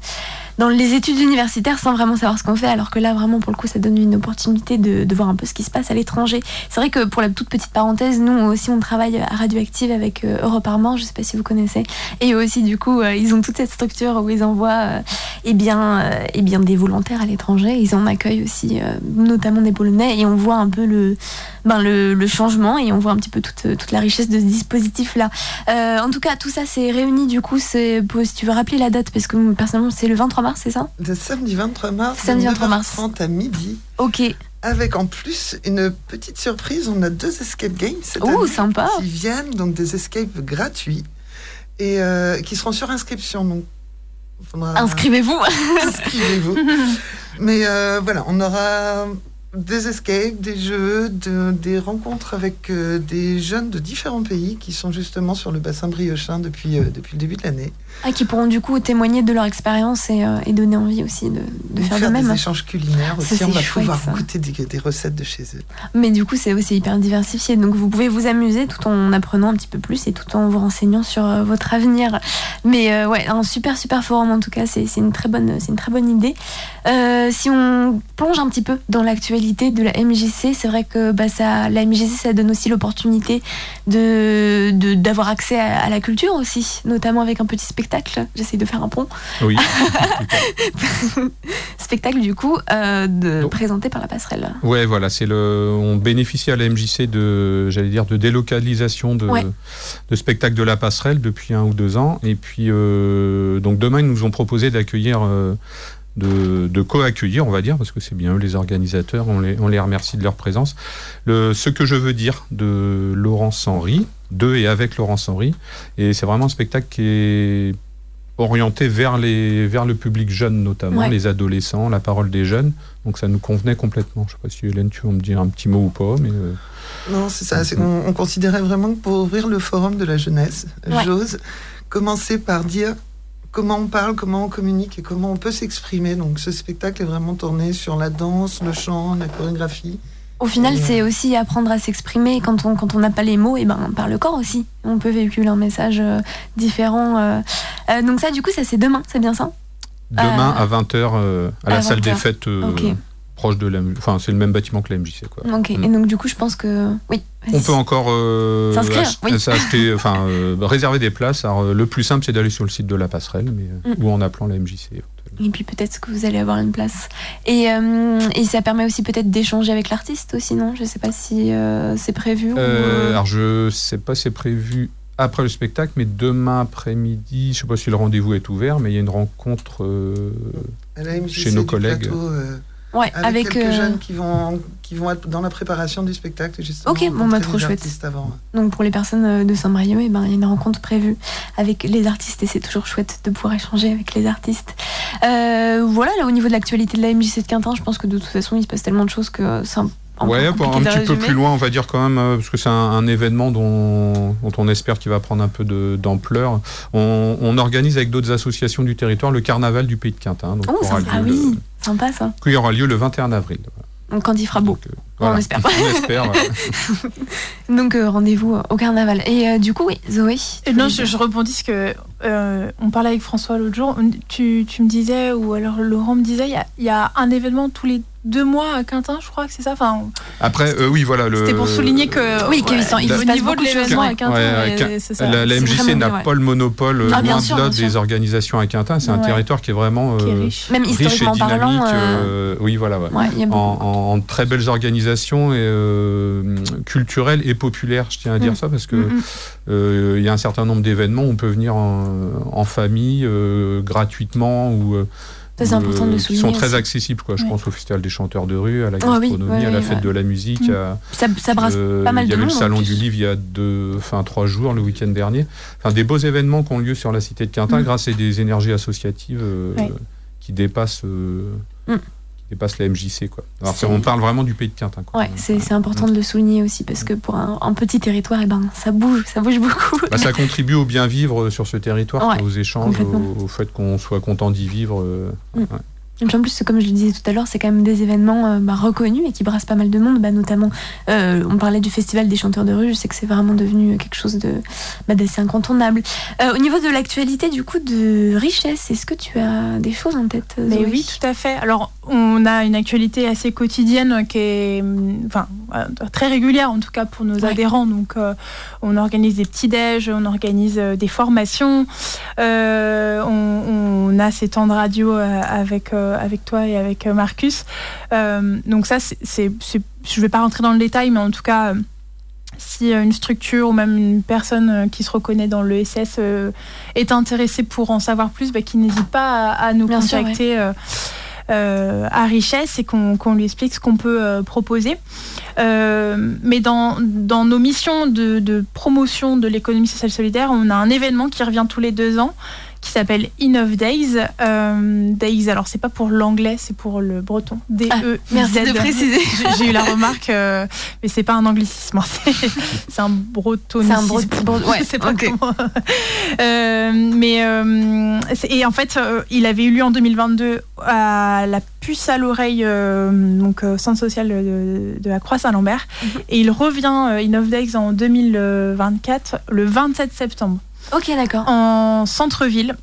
dans les études universitaires sans vraiment savoir ce qu'on fait, alors que là, vraiment, pour le coup, ça donne une opportunité de, voir un peu ce qui se passe à l'étranger. C'est vrai que pour la toute petite parenthèse, nous aussi, on travaille à Radioactive avec euh, Europe Armand, je sais pas si vous connaissez, et aussi, du coup, euh, ils ont toute cette structure où ils envoient euh, eh bien, eh bien, des volontaires à l'étranger. Ils en accueillent aussi, notamment des Polonais, et on voit un peu le, ben, le, le, changement et on voit un petit peu toute, toute la richesse de ce dispositif-là. en tout cas, tout ça, c'est réuni, du coup, si tu veux rappeler la date, parce que personnellement, c'est le 23 mars c'est ça? Le samedi 23 mars, samedi 23 mars. 30 à midi. Ok. Avec en plus une petite surprise, on a deux escape games cette oh, sympa. qui viennent, donc des escapes gratuits et euh, qui seront sur inscription. Donc, Inscrivez-vous. Inscrivez-vous. Mais euh, voilà, on aura des escapes, des jeux, des rencontres avec euh, des jeunes de différents pays qui sont justement sur le bassin briochin depuis, euh, depuis le début de l'année. Ah, qui pourront du coup témoigner de leur expérience et, euh, donner envie aussi de, de faire, faire de même. des échanges culinaires aussi, on va pouvoir goûter des, recettes de chez eux. Mais du coup, c'est aussi hyper diversifié, donc vous pouvez vous amuser tout en apprenant un petit peu plus et tout en vous renseignant sur votre avenir. Mais ouais, un super super forum en tout cas, c'est une, très bonne, une très bonne idée. si on plonge un petit peu dans l'actualité, de la MJC, c'est vrai que bah, ça, la MJC, ça donne aussi l'opportunité de, d'avoir accès à, la culture aussi, notamment avec un petit spectacle. J'essaie de faire un pont. Oui. spectacle du coup euh, de, présenté par la passerelle. Ouais, voilà, c'est le, on bénéficie à la MJC de, j'allais dire, de délocalisation de, de spectacle de la passerelle depuis un ou deux ans. Et puis, euh, donc demain, ils nous ont proposé d'accueillir euh, de, co-accueillir, on va dire, parce que c'est bien eux les organisateurs, on les, on les remercie de leur présence. Le, ce que je veux dire de Laurence Henry, de et avec Laurence Henry, et c'est vraiment un spectacle qui est orienté vers, les, vers le public jeune notamment, les adolescents, la parole des jeunes, donc ça nous convenait complètement. Je ne sais pas si Hélène, tu veux me dire un petit mot ou pas, mais... Euh, non, c'est ça. On, considérait vraiment que pour ouvrir le forum de la jeunesse, j'ose commencer par dire comment on parle, comment on communique et comment on peut s'exprimer. Donc ce spectacle est vraiment tourné sur la danse, le chant, la chorégraphie. Au final, c'est euh, aussi apprendre à s'exprimer quand on quand on n'a pas les mots, et ben par le corps aussi. On peut véhiculer un message euh, différent. Euh. donc ça, du coup, ça c'est demain, c'est bien ça? Demain à 20h à la salle des fêtes proche de la enfin c'est le même bâtiment que la MJC quoi. Ok. Mm. Et donc du coup je pense que oui. On peut encore euh, acheter, enfin euh, réserver des places. Alors, euh, le plus simple c'est d'aller sur le site de la passerelle, mais mm. ou en appelant la MJC. Et puis peut-être que vous allez avoir une place. Et, et ça permet aussi peut-être d'échanger avec l'artiste aussi, non? Je sais pas si c'est prévu. Alors je sais pas si c'est prévu après le spectacle, mais demain après-midi, je sais pas si le rendez-vous est ouvert, mais il y a une rencontre chez nos collègues. Ouais, avec, quelques euh, jeunes qui vont, qui vont être dans la préparation du spectacle. Justement, ok, bon, bah, trop chouette. Avant. Donc pour les personnes euh, de Saint-Brieuc, eh ben, il y a une rencontre prévue avec les artistes et c'est toujours chouette de pouvoir échanger avec les artistes. Euh, voilà, là au niveau de l'actualité de la MJC de Quintin, je pense que de toute façon il se passe tellement de choses que c'est un Ouais, un petit peu plus loin, on va dire quand même, euh, parce que c'est un, événement dont, on espère qu'il va prendre un peu d'ampleur. On, organise avec d'autres associations du territoire le carnaval du Pays de Quintin. Donc oh, ah oui, sympa ça. Qui aura lieu le 21 avril. Donc quand il fera beau. Euh, on espère. On espère Donc euh, rendez-vous au carnaval. Et du coup, oui, Zoé. non, je, je, rebondis ce que on parlait avec François l'autre jour. Tu, me disais, ou alors Laurent me disait, il y, a un événement tous les deux mois à Quintin, je crois que c'est ça. Enfin, Après, euh, oui, voilà. C'était pour souligner que, oui, qu'il au niveau de l'événement à Quintin, la, MJC n'a pas le monopole ah, loin de là des organisations à Quintin. C'est un territoire qui est vraiment euh, riche. Même historiquement riche et dynamique. Parlant, euh, oui, voilà. en, en, très belles organisations et, culturelles et populaires, je tiens à dire mm. ça, parce que mm, mm. il y a un certain nombre d'événements où on peut venir en, famille gratuitement ou c'est important de le souligner. Ils sont très accessibles, quoi. Je pense au Festival des chanteurs de rue, à la ah gastronomie, à la fête de la musique. Mm. ça, brasse euh, pas mal de Il y avait le Salon du Livre il y a deux, enfin, trois jours, le week-end dernier. Enfin, des beaux événements qui ont lieu sur la cité de Quintin mm. grâce à des énergies associatives euh, qui dépassent. Euh, mm passe la MJC. Quoi. Alors, on parle vraiment du pays de Quintin. Ouais, c'est important de le souligner aussi parce que pour un, petit territoire, et eh ben, ça bouge, ça bouge beaucoup. Bah, ça contribue au bien vivre sur ce territoire, aux échanges, au, fait qu'on soit content d'y vivre. Euh, mm. En plus, comme je le disais tout à l'heure, c'est quand même des événements euh, bah, reconnus et qui brassent pas mal de monde. Bah, notamment, euh, on parlait du festival des chanteurs de rue. Je sais que c'est vraiment devenu quelque chose de bah, d'assez incontournable. Euh, au niveau de l'actualité, du coup, de richesse, est-ce que tu as des choses en tête Mais oui, tout à fait. Alors, on a une actualité assez quotidienne qui est, enfin, très régulière en tout cas pour nos adhérents. Donc, on organise des petits déj, on organise des formations, on, on, a ces temps de radio avec euh, avec toi et avec euh, Marcus. Euh, donc ça, c'est, je ne vais pas rentrer dans le détail, mais en tout cas, si une structure ou même une personne qui se reconnaît dans le SS est intéressée pour en savoir plus, bah, qu'il n'hésite pas à, nous contacter. à richesse et qu'on lui explique ce qu'on peut proposer. mais dans, dans, nos missions de, de promotion de l'économie sociale solidaire, on a un événement qui revient tous les deux ans qui s'appelle In of Days. Euh, Days, alors c'est pas pour l'anglais, c'est pour le breton. D-E. Ah, merci de préciser. J'ai eu la remarque, euh, mais c'est pas un anglicisme, c'est un breton. C'est un breton. Ouais, c'est pas euh, mais et en fait, il avait eu lieu en 2022 à la puce à l'oreille, donc centre social de, la Croix-Saint-Lambert, mhm. et il revient In of Days en 2024 le 27 septembre. Ok, d'accord. En centre-ville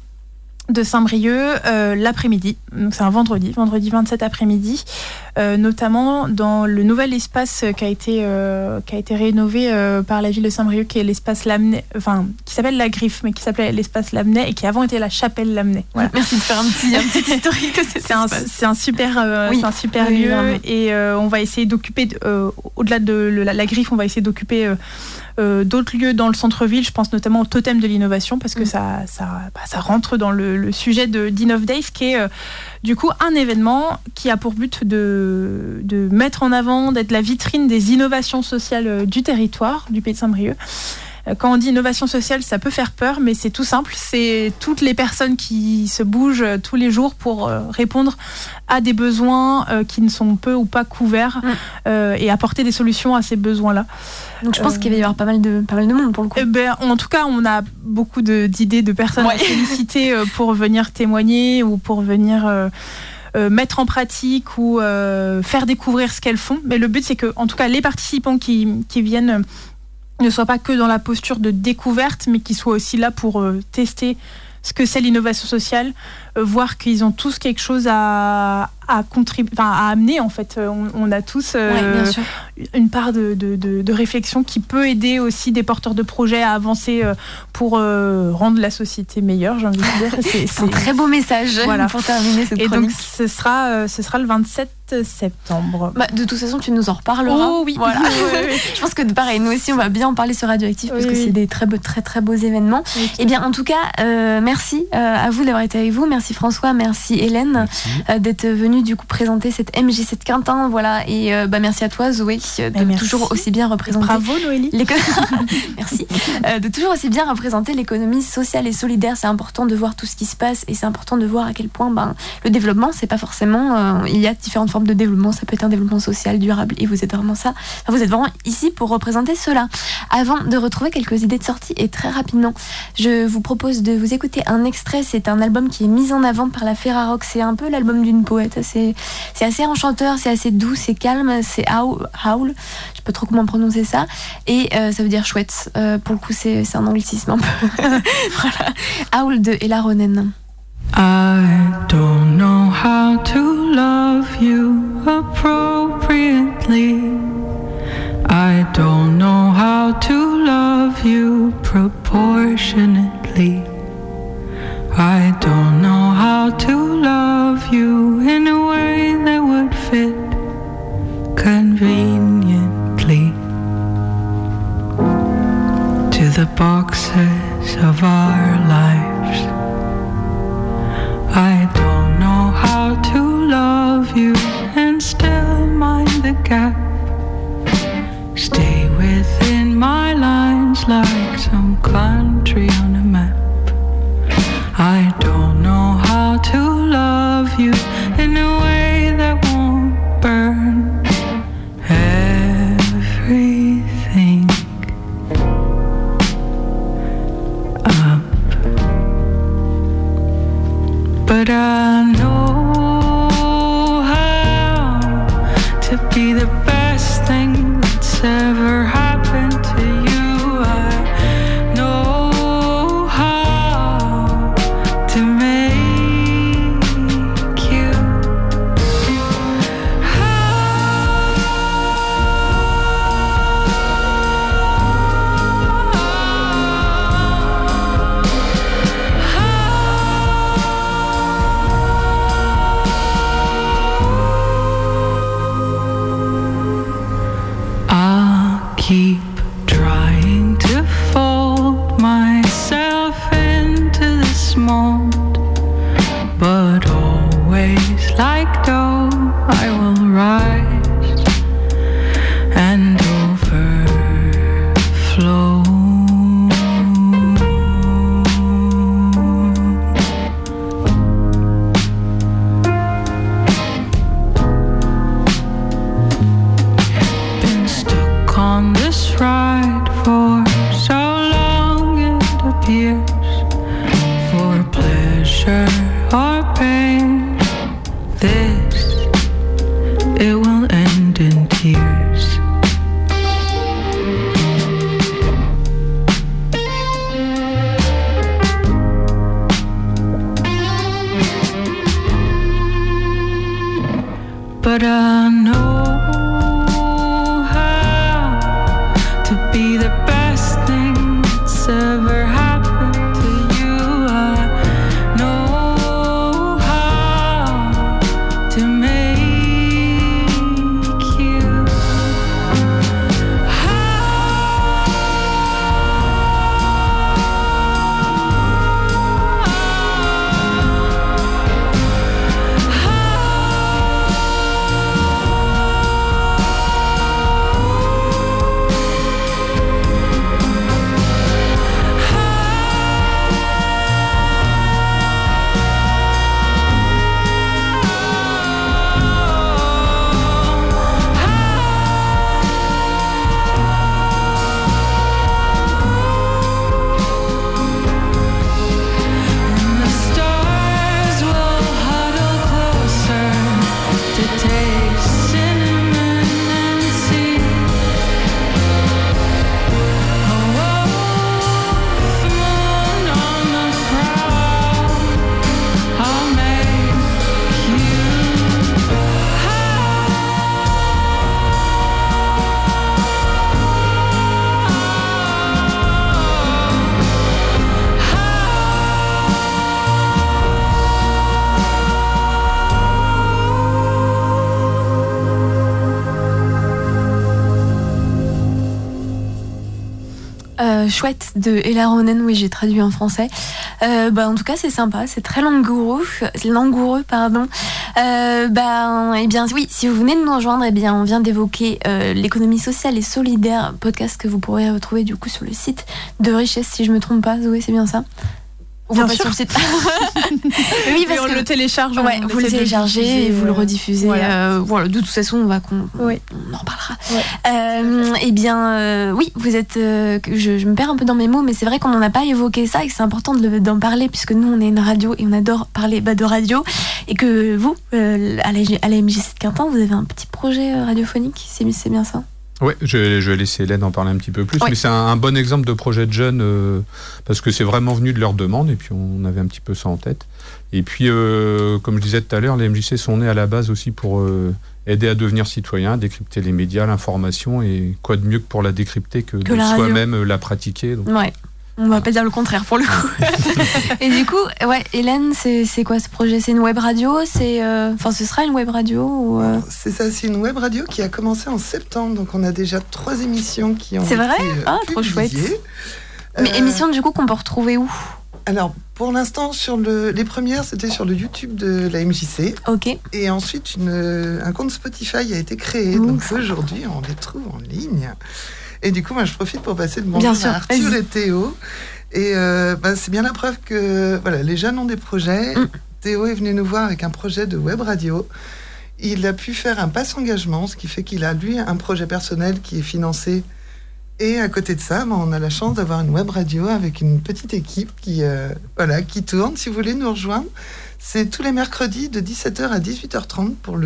de Saint-Brieuc euh, l'après-midi. Donc c'est un vendredi, vendredi 27 après-midi, notamment dans le nouvel espace qui a été euh, qui a été rénové par la ville de Saint-Brieuc, qui est l'espace Lamennais, enfin qui s'appelle la Griffe, mais qui s'appelait l'espace Lamennais et qui avant était la chapelle Lamennais. Voilà. Merci de faire un petit, un petit historique. c'est un, un, super, un super lieu et on va essayer d'occuper au-delà de la, Griffe, on va essayer d'occuper euh, d'autres lieux dans le centre-ville. Je pense notamment au totem de l'innovation parce que mm. ça, ça, bah, ça, rentre dans le, sujet de d'Innov Days qui est euh, du coup un événement qui a pour but de, mettre en avant, d'être la vitrine des innovations sociales euh, du territoire du pays de Saint-Brieuc. Quand on dit innovation sociale, ça peut faire peur, mais c'est tout simple. C'est toutes les personnes qui se bougent tous les jours pour répondre à des besoins qui ne sont peu ou pas couverts mm. et apporter des solutions à ces besoins-là. Donc je pense euh, qu'il va y avoir pas mal de, pas mal de monde pour le coup. Eh ben, en tout cas, on a beaucoup d'idées de, personnes à féliciter euh, pour venir témoigner ou pour venir euh, mettre en pratique ou faire découvrir ce qu'elles font. Mais le but, c'est que, en tout cas, les participants qui, qui viennent ne soient pas que dans la posture de découverte, mais qui soient aussi là pour tester ce que c'est l'innovation sociale, voir qu'ils ont tous quelque chose à, à contribuer, à amener en fait. On, a tous euh, une part de, de, réflexion qui peut aider aussi des porteurs de projets à avancer euh, pour euh, rendre la société meilleure. J'ai envie de dire. C'est un très beau message voilà. pour terminer cette Et donc ce sera, ce sera le 27 septembre. Bah, de toute façon, tu nous en reparleras. Oh oui. Voilà. Je pense que pareil, nous aussi, on va bien en parler sur Radioactif parce que c'est des très beaux, très très beaux événements. et eh bien, en tout cas, merci à vous d'avoir été avec vous. Merci François, merci Hélène d'être venue du coup présenter cette MJ7 Quintin. Voilà, et euh, bah, merci à toi Zoé de bah, toujours aussi bien représenter. Bravo Noélie. merci. Euh, de toujours aussi bien représenter l'économie sociale et solidaire. C'est important de voir tout ce qui se passe et c'est important de voir à quel point ben, le développement, c'est pas forcément. Euh, il y a différentes formes de développement. Ça peut être un développement social, durable et vous êtes vraiment ça. vous êtes vraiment ici pour représenter cela. Avant de retrouver quelques idées de sortie et très rapidement, je vous propose de vous écouter un extrait. C'est un album qui est mis en avant par la Ferrarock. C'est un peu l'album d'une poète c'est assez enchanteur, c'est assez doux, c'est calme, c'est howl, je sais pas trop comment prononcer ça, et euh, ça veut dire chouette. Euh, pour le coup, c'est un anglicisme un peu. voilà. Howl de Ella Ronen. I don't know how to love you appropriately. I don't know how to love you proportionately. I don't know how to love you in a way that would fit conveniently to the boxes of our lives. I don't know how to love you and still mind the gap. Stay within my lines like some country on a it will end in tears. But chouette de Ella Ronen, oui, j'ai traduit en français. Euh, bah, en tout cas, c'est sympa, c'est très langoureux, langoureux, pardon. Euh, bah, eh bien, oui, si vous venez de nous rejoindre, eh bien, on vient d'évoquer euh, l'économie sociale et solidaire, podcast que vous pourrez retrouver du coup sur le site de Richesse, si je me trompe pas, Zoé, c'est bien ça? Bien sûr. Sur le site. oui, parce que le télécharge. Ouais, vous le téléchargez et vous le rediffusez. Voilà. Euh, de toute façon, on va on en reparlera. Euh, eh bien, euh, oui, vous êtes. Je, me perds un peu dans mes mots, mais c'est vrai qu'on n'en a pas évoqué ça et c'est important d'en parler puisque nous, on est une radio et on adore parler bah, de radio et que vous, à la, MJC de Quintin, vous avez un petit projet radiophonique. C'est bien ça? Oui, je, je, vais laisser Hélène en parler un petit peu plus, mais c'est un, bon exemple de projet de jeunes euh, parce que c'est vraiment venu de leur demande et puis on avait un petit peu ça en tête. Et puis, euh, comme je disais tout à l'heure, les MJC sont nés à la base aussi pour euh, aider à devenir citoyen, décrypter les médias, l'information et quoi de mieux que pour la décrypter que, de soi-même la pratiquer. Donc. Ouais. On va pas dire le contraire pour le coup. et du coup, ouais, Hélène, c'est quoi ce projet? C'est une web radio? C'est, euh, enfin, ce sera une web radio ou euh? C'est ça, c'est une web radio qui a commencé en septembre, donc on a déjà trois émissions qui ont. C'est vrai? euh, Ah, trop chouette. Mais émissions du coup qu'on peut retrouver où? Alors, pour l'instant, sur le, les premières, c'était sur le YouTube de la MJC. Ok. Et ensuite, une, un compte Spotify a été créé. Donc aujourd'hui, on les trouve en ligne. Et du coup, moi, je profite pour passer de bonjour à Arthur et Théo. Et euh, bah, c'est bien la preuve que voilà, les jeunes ont des projets. Mm. Théo est venu nous voir avec un projet de web radio. Il a pu faire un passe engagement, ce qui fait qu'il a, lui, un projet personnel qui est financé. Et à côté de ça, bah, on a la chance d'avoir une web radio avec une petite équipe qui, euh, voilà, qui tourne. Si vous voulez nous rejoindre, C'est tous les mercredis de 17h à 18h30 pour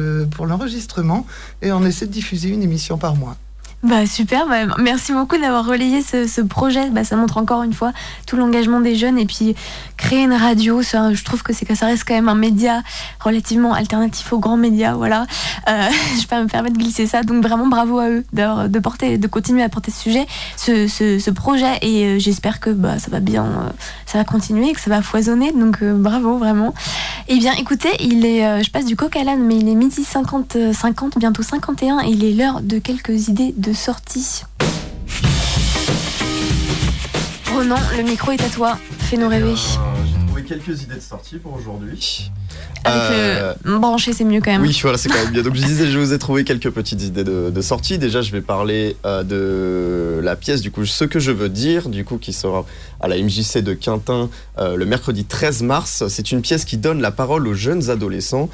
l'enregistrement le, pour et on essaie de diffuser une émission par mois. Bah super, bah, merci beaucoup d'avoir relayé ce, projet. Bah, ça montre encore une fois tout l'engagement des jeunes et puis créer une radio. Je trouve que c'est ça reste quand même un média relativement alternatif aux grands médias. Voilà, euh, je peux me permettre de glisser ça. Donc vraiment bravo à eux de, porter, de continuer à porter ce sujet, ce, projet et euh, j'espère que bah, ça va bien, euh, ça va continuer, que ça va foisonner. Donc euh, bravo vraiment. Eh bien écoutez, il est, je passe du coq à l'âne, mais il est midi 50, 50, bientôt 51 et il est l'heure de quelques idées de sortie. Ronan, le micro est à toi. Fais-nous rêver. J'ai trouvé quelques idées de sortie pour aujourd'hui. Avec euh, brancher, c'est mieux quand même. Oui, voilà, c'est quand même bien. Donc je disais, je vous ai trouvé quelques petites idées de, sortie. Déjà, je vais parler euh, de la pièce, du coup, ce que je veux dire, du coup, qui sera à la MJC de Quintin euh, le mercredi 13 mars. C'est une pièce qui donne la parole aux jeunes adolescents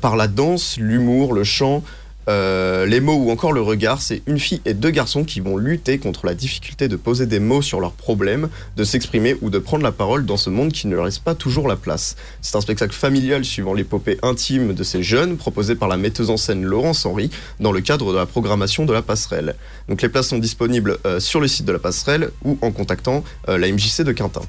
par la danse, l'humour, le chant. Euh, les mots ou encore le regard, c'est une fille et deux garçons qui vont lutter contre la difficulté de poser des mots sur leurs problèmes, de s'exprimer ou de prendre la parole dans ce monde qui ne leur laisse pas toujours la place. C'est un spectacle familial suivant l'épopée intime de ces jeunes, proposé par la metteuse en scène Laurence Henry dans le cadre de la programmation de la passerelle. Donc les places sont disponibles euh, sur le site de la passerelle ou en contactant euh, la MJC de Quintin.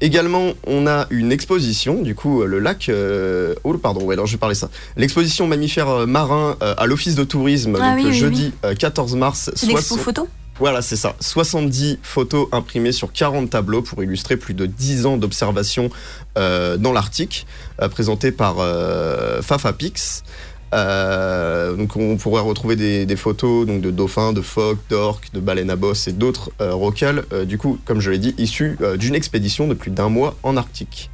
Également, on a une exposition, du coup, le lac. Euh, oh, pardon, ouais, alors je vais parler ça. L'exposition mammifères euh, marins euh, à l'Office de tourisme, ah donc, jeudi 14 mars. C'est l'expo photo voilà, c'est ça. 70 photos imprimées sur 40 tableaux pour illustrer plus de 10 ans d'observation dans l'Arctique, présentées par Fafa Pix. Euh, donc on pourrait retrouver des, photos donc de dauphins, de phoques, d'orques, de baleines à bosse et d'autres euh, rocales, euh, du coup, comme je l'ai dit, issus d'une expédition de plus d'un mois en Arctique.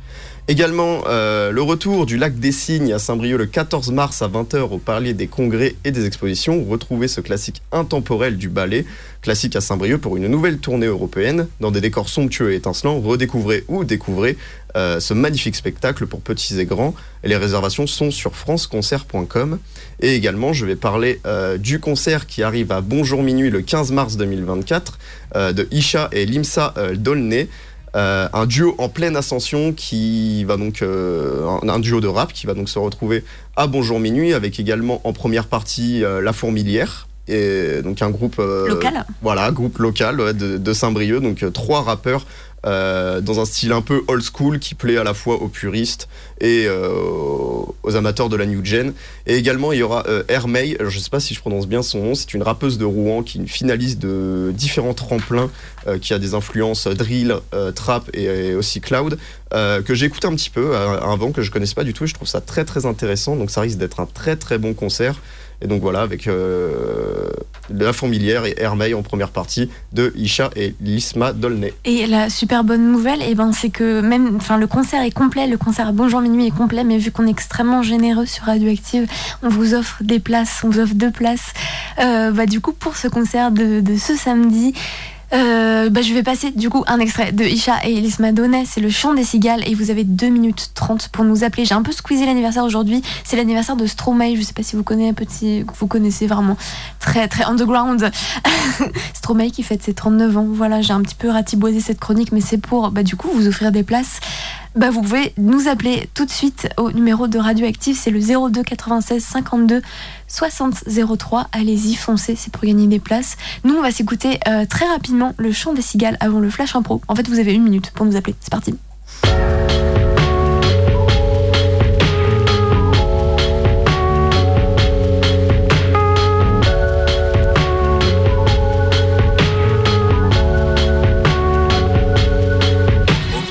Également, euh, le retour du lac des Cygnes à Saint-Brieuc le 14 mars à 20h au Parlier des Congrès et des Expositions. Retrouvez ce classique intemporel du ballet, classique à Saint-Brieuc pour une nouvelle tournée européenne. Dans des décors somptueux et étincelants, redécouvrez ou découvrez euh, ce magnifique spectacle pour petits et grands. Les réservations sont sur franceconcert.com. Et également, je vais parler euh, du concert qui arrive à Bonjour Minuit le 15 mars 2024 de Isha et Limsa Dolné. Euh, un duo en pleine ascension qui va donc euh, un, duo de rap qui va donc se retrouver à Bonjour Minuit avec également en première partie euh, La Fourmilière et donc un groupe local. voilà groupe local de, de Saint-Brieuc. Donc trois rappeurs euh, dans un style un peu old school qui plaît à la fois aux puristes et euh, aux amateurs de la new gen. Et également, il y aura euh, je ne sais pas si je prononce bien son nom, c'est une rappeuse de Rouen qui est une finaliste de différents tremplins, qui a des influences drill, trap et, aussi cloud, que j'ai écouté un petit peu avant, que je connaissais pas du tout, et je trouve ça très très intéressant, donc ça risque d'être un très très bon concert. Et donc voilà, avec euh, La Fourmilière et Hermeil en première partie de Isha et Lisma Dolnay. Et la super bonne nouvelle, et eh ben, c'est que même enfin, le concert est complet, le concert Bonjour Minuit est complet, mais vu qu'on est extrêmement généreux sur Radioactive, on vous offre des places, on vous offre deux places. Euh, bah, du coup, pour ce concert de ce samedi, euh, bah, je vais passer du coup un extrait de Isha et Elise Madonna, c'est le chant des cigales et vous avez 2 minutes 30 pour nous appeler. J'ai un peu squeezé l'anniversaire aujourd'hui, c'est l'anniversaire de Stromae, je sais pas si vous connaissez, petit, vous connaissez vraiment. Très très underground. Stromae qui fête ses 39 ans, voilà, j'ai un petit peu ratiboisé cette chronique mais c'est pour bah, du coup vous offrir des places bah, vous pouvez nous appeler tout de suite au numéro de Radioactive, c'est le 02 96 52 60 03. Allez-y, foncez, c'est pour gagner des places. Nous, on va s'écouter euh, très rapidement le chant des cigales avant le flash impro. En fait, vous avez une minute pour nous appeler. C'est parti.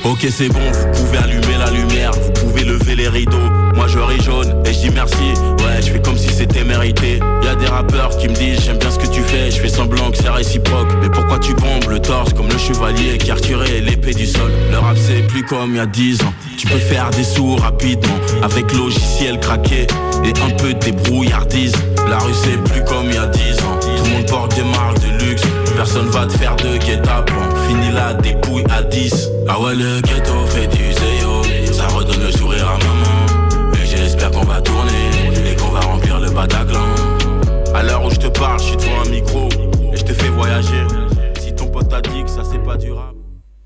Ok c'est bon, allumer la lumière, vous pouvez lever les rideaux. Moi je ris jaune et je dis merci, ouais je fais comme si c'était mérité. Y a des rappeurs qui me disent j'aime bien ce que tu fais, je fais semblant que c'est réciproque. Mais pourquoi tu bombes le torse comme le chevalier qui a retiré l'épée du sol? Le rap c'est plus comme il y a 10 ans. Tu peux faire des sous rapidement avec logiciel craqué et un peu de débrouillardise. La rue c'est plus comme il y a 10 ans. Tout le monde porte des marques de luxe. Personne va te faire de guet-apens Fini la dépouille à 10 Ah ouais le ghetto parle, je suis devant un micro Et je te fais voyager. Si ton pote t'a dit que ça c'est pas durable